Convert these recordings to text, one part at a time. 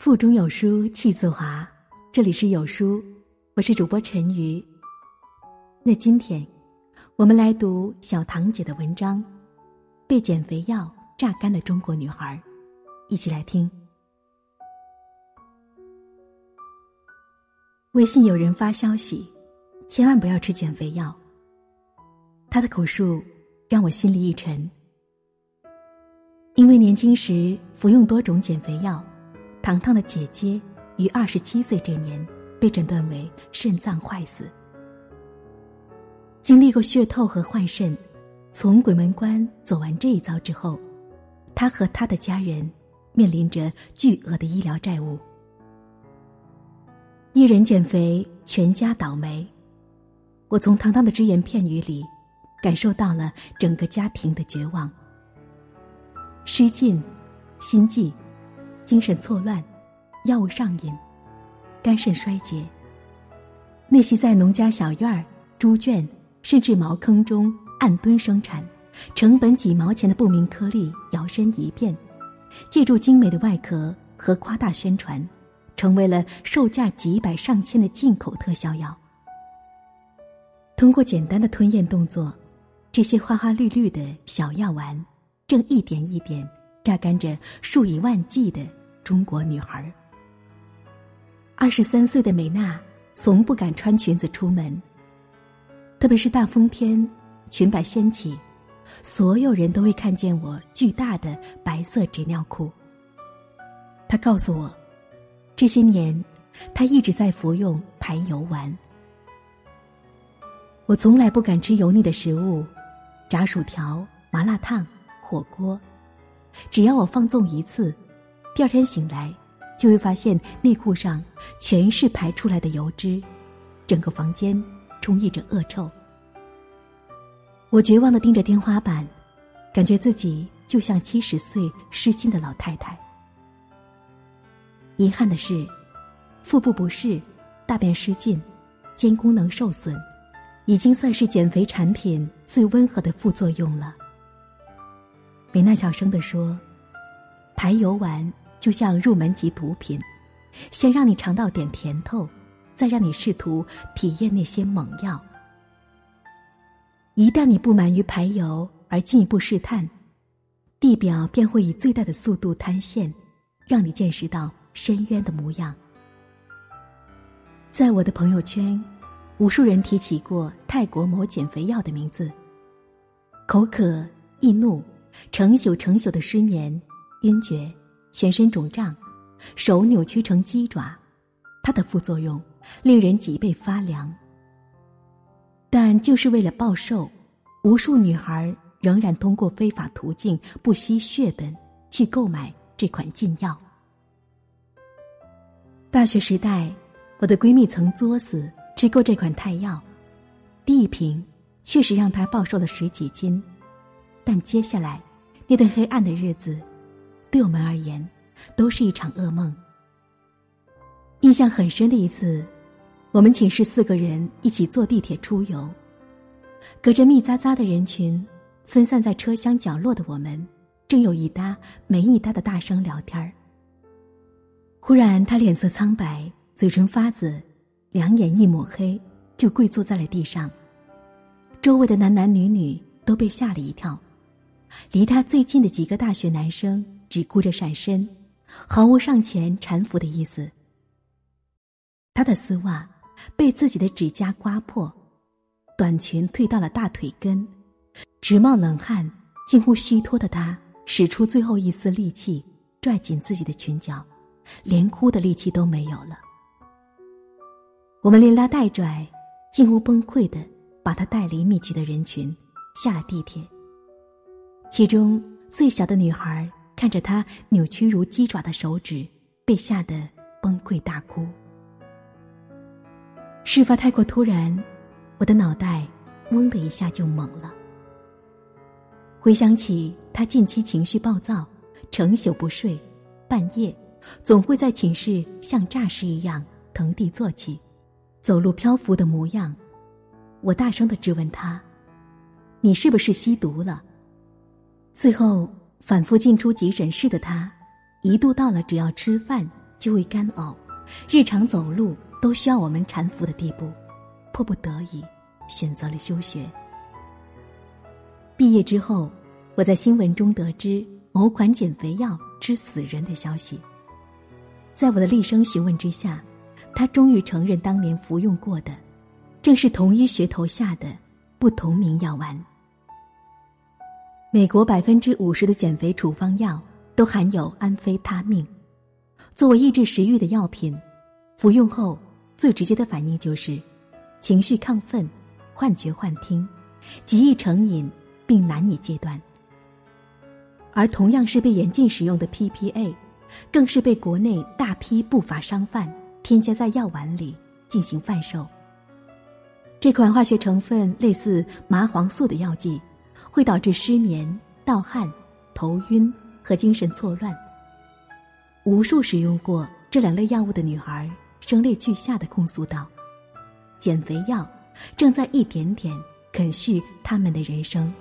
腹中有书气自华，这里是有书，我是主播陈瑜。那今天，我们来读小唐姐的文章《被减肥药榨干的中国女孩》，一起来听。微信有人发消息，千万不要吃减肥药。他的口述让我心里一沉，因为年轻时服用多种减肥药。糖糖的姐姐于二十七岁这年被诊断为肾脏坏死。经历过血透和换肾，从鬼门关走完这一遭之后，他和他的家人面临着巨额的医疗债务。一人减肥，全家倒霉。我从糖糖的只言片语里，感受到了整个家庭的绝望。失禁，心悸。精神错乱，药物上瘾，肝肾衰竭。那些在农家小院、猪圈甚至茅坑中按吨生产、成本几毛钱的不明颗粒，摇身一变，借助精美的外壳和夸大宣传，成为了售价几百上千的进口特效药。通过简单的吞咽动作，这些花花绿绿的小药丸，正一点一点榨干着数以万计的。中国女孩，二十三岁的美娜从不敢穿裙子出门。特别是大风天，裙摆掀起，所有人都会看见我巨大的白色纸尿裤。她告诉我，这些年她一直在服用排油丸。我从来不敢吃油腻的食物，炸薯条、麻辣烫、火锅，只要我放纵一次。第二天醒来，就会发现内裤上全是排出来的油脂，整个房间充溢着恶臭。我绝望的盯着天花板，感觉自己就像七十岁失禁的老太太。遗憾的是，腹部不适、大便失禁、肩功能受损，已经算是减肥产品最温和的副作用了。美娜小声地说：“排油丸。”就像入门级毒品，先让你尝到点甜头，再让你试图体验那些猛药。一旦你不满于排油而进一步试探，地表便会以最大的速度塌陷，让你见识到深渊的模样。在我的朋友圈，无数人提起过泰国某减肥药的名字。口渴、易怒、成宿成宿的失眠、晕厥。全身肿胀，手扭曲成鸡爪，它的副作用令人脊背发凉。但就是为了暴瘦，无数女孩仍然通过非法途径不惜血本去购买这款禁药。大学时代，我的闺蜜曾作死吃过这款泰药，第一瓶确实让她暴瘦了十几斤，但接下来那段黑暗的日子。对我们而言，都是一场噩梦。印象很深的一次，我们寝室四个人一起坐地铁出游，隔着密匝匝的人群，分散在车厢角落的我们，正有一搭没一搭的大声聊天儿。忽然，他脸色苍白，嘴唇发紫，两眼一抹黑，就跪坐在了地上。周围的男男女女都被吓了一跳，离他最近的几个大学男生。只顾着闪身，毫无上前搀扶的意思。他的丝袜被自己的指甲刮破，短裙退到了大腿根，直冒冷汗、近乎虚脱的他，使出最后一丝力气拽紧自己的裙角，连哭的力气都没有了。我们连拉带拽，近乎崩溃的把他带离密集的人群，下了地铁。其中最小的女孩。看着他扭曲如鸡爪的手指，被吓得崩溃大哭。事发太过突然，我的脑袋嗡的一下就懵了。回想起他近期情绪暴躁，成宿不睡，半夜总会在寝室像诈尸一样腾地坐起，走路漂浮的模样，我大声的质问他：“你是不是吸毒了？”最后。反复进出急诊室的他，一度到了只要吃饭就会干呕，日常走路都需要我们搀扶的地步，迫不得已选择了休学。毕业之后，我在新闻中得知某款减肥药致死人的消息。在我的厉声询问之下，他终于承认当年服用过的，正是同一噱头下的不同名药丸。美国百分之五十的减肥处方药都含有安非他命，作为抑制食欲的药品，服用后最直接的反应就是情绪亢奋、幻觉幻听，极易成瘾，并难以戒断。而同样是被严禁使用的 PPA。更是被国内大批不法商贩添加在药丸里进行贩售。这款化学成分类似麻黄素的药剂，会导致失眠、盗汗、头晕和精神错乱。无数使用过这两类药物的女孩声泪俱下的控诉道：“减肥药正在一点点啃噬他们的人生。”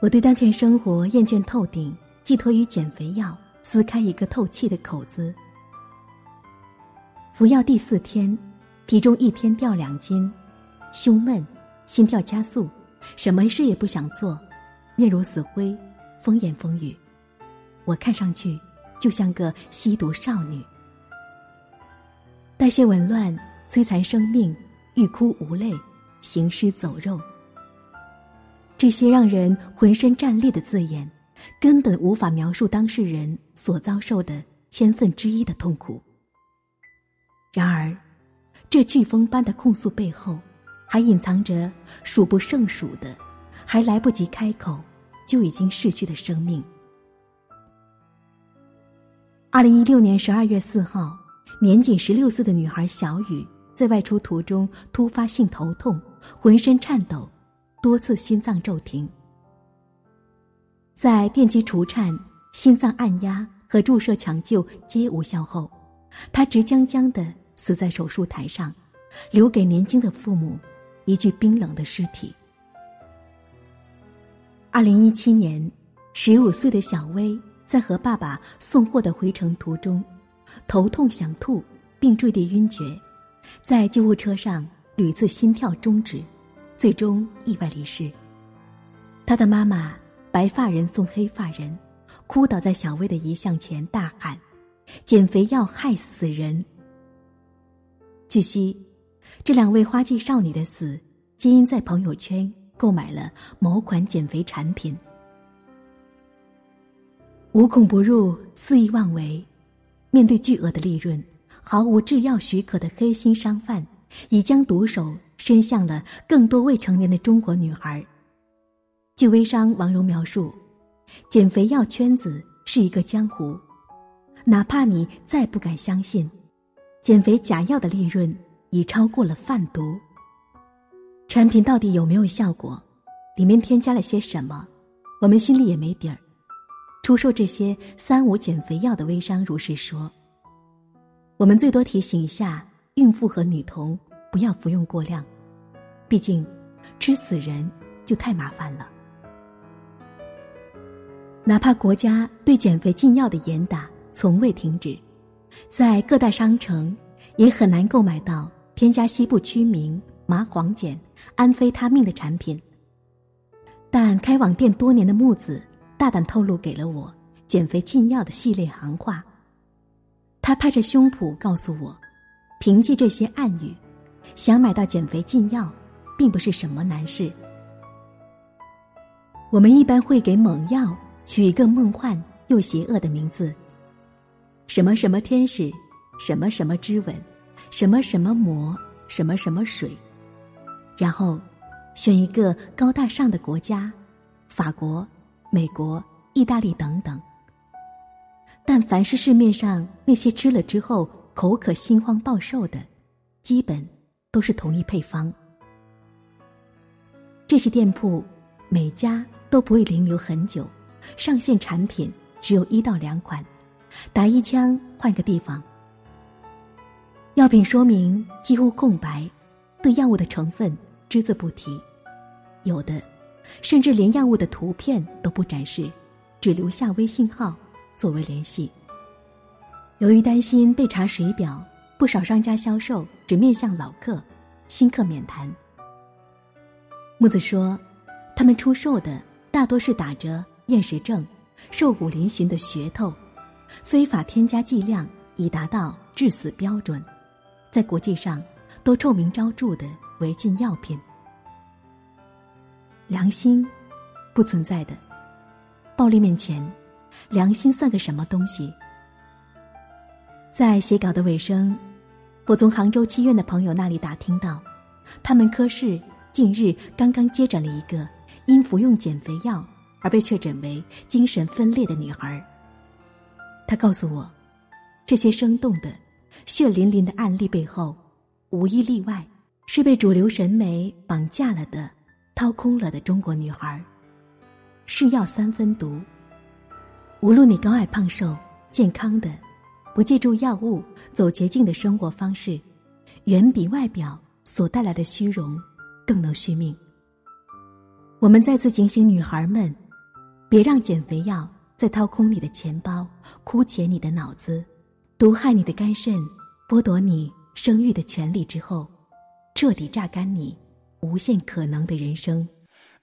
我对当前生活厌倦透顶。寄托于减肥药，撕开一个透气的口子。服药第四天，体重一天掉两斤，胸闷，心跳加速，什么事也不想做，面如死灰，风言风语。我看上去就像个吸毒少女，代谢紊乱，摧残生命，欲哭无泪，行尸走肉。这些让人浑身战栗的字眼。根本无法描述当事人所遭受的千分之一的痛苦。然而，这飓风般的控诉背后，还隐藏着数不胜数的，还来不及开口就已经逝去的生命。二零一六年十二月四号，年仅十六岁的女孩小雨在外出途中突发性头痛，浑身颤抖，多次心脏骤停。在电击除颤、心脏按压和注射抢救皆无效后，他直僵僵的死在手术台上，留给年轻的父母一具冰冷的尸体。二零一七年，十五岁的小薇在和爸爸送货的回程途中，头痛想吐，并坠地晕厥，在救护车上屡次心跳终止，最终意外离世。他的妈妈。白发人送黑发人，哭倒在小薇的遗像前，大喊：“减肥药害死人！”据悉，这两位花季少女的死，皆因在朋友圈购买了某款减肥产品。无孔不入、肆意妄为，面对巨额的利润，毫无制药许可的黑心商贩，已将毒手伸向了更多未成年的中国女孩。据微商王蓉描述，减肥药圈子是一个江湖，哪怕你再不敢相信，减肥假药的利润已超过了贩毒。产品到底有没有效果，里面添加了些什么，我们心里也没底儿。出售这些三无减肥药的微商如是说。我们最多提醒一下孕妇和女童不要服用过量，毕竟吃死人就太麻烦了。哪怕国家对减肥禁药的严打从未停止，在各大商城也很难购买到添加西部曲名、麻黄碱、安非他命的产品。但开网店多年的木子大胆透露给了我减肥禁药的系列行话。他拍着胸脯告诉我，凭借这些暗语，想买到减肥禁药，并不是什么难事。我们一般会给猛药。取一个梦幻又邪恶的名字，什么什么天使，什么什么之吻，什么什么魔，什么什么水，然后选一个高大上的国家，法国、美国、意大利等等。但凡是市面上那些吃了之后口渴心慌暴瘦的，基本都是同一配方。这些店铺每家都不会停留很久。上线产品只有一到两款，打一枪换个地方。药品说明几乎空白，对药物的成分只字不提，有的甚至连药物的图片都不展示，只留下微信号作为联系。由于担心被查水表，不少商家销售只面向老客，新客免谈。木子说，他们出售的大多是打着厌食症、瘦骨嶙峋的噱头，非法添加剂量以达到致死标准，在国际上都臭名昭著的违禁药品。良心不存在的，暴力面前，良心算个什么东西？在写稿的尾声，我从杭州七院的朋友那里打听到，他们科室近日刚刚接诊了一个因服用减肥药而被确诊为精神分裂的女孩。他告诉我，这些生动的、血淋淋的案例背后，无一例外是被主流审美绑架了的。掏空了的中国女孩，是药三分毒。无论你高矮胖瘦，健康的，不借助药物，走捷径的生活方式，远比外表所带来的虚荣更能续命。我们再次警醒女孩们，别让减肥药再掏空你的钱包、枯竭你的脑子、毒害你的肝肾、剥夺你生育的权利之后，彻底榨干你。无限可能的人生。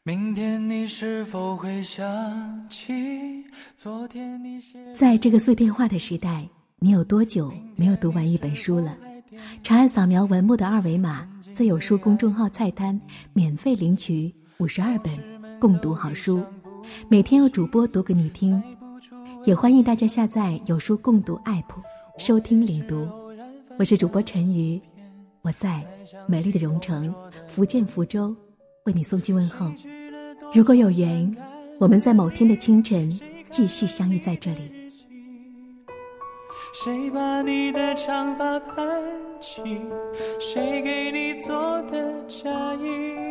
明天你是否会想起昨天你在这个碎片化的时代，你有多久没有读完一本书了？长按扫描文末的二维码，在有书公众号菜单免费领取五十二本共读好书，每天有主播读给你听。也欢迎大家下载有书共读 App 收听领读。我是主播陈瑜。我在美丽的蓉城，福建福州，为你送去问候。如果有缘，我们在某天的清晨继续相遇在这里。谁把你的长发盘起？谁给你做的嫁衣？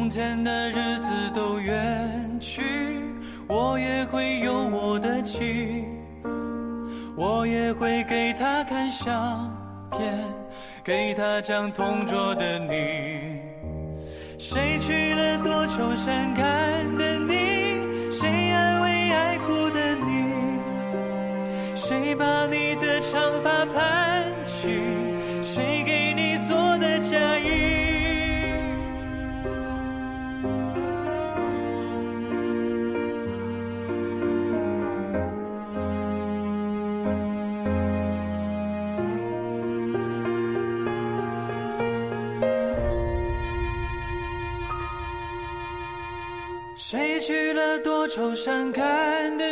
从前的日子都远去，我也会有我的妻，我也会给她看相片，给她讲同桌的你。谁娶了多愁善感的你？谁安慰爱哭的你？谁把你的长发盘起？愁善感的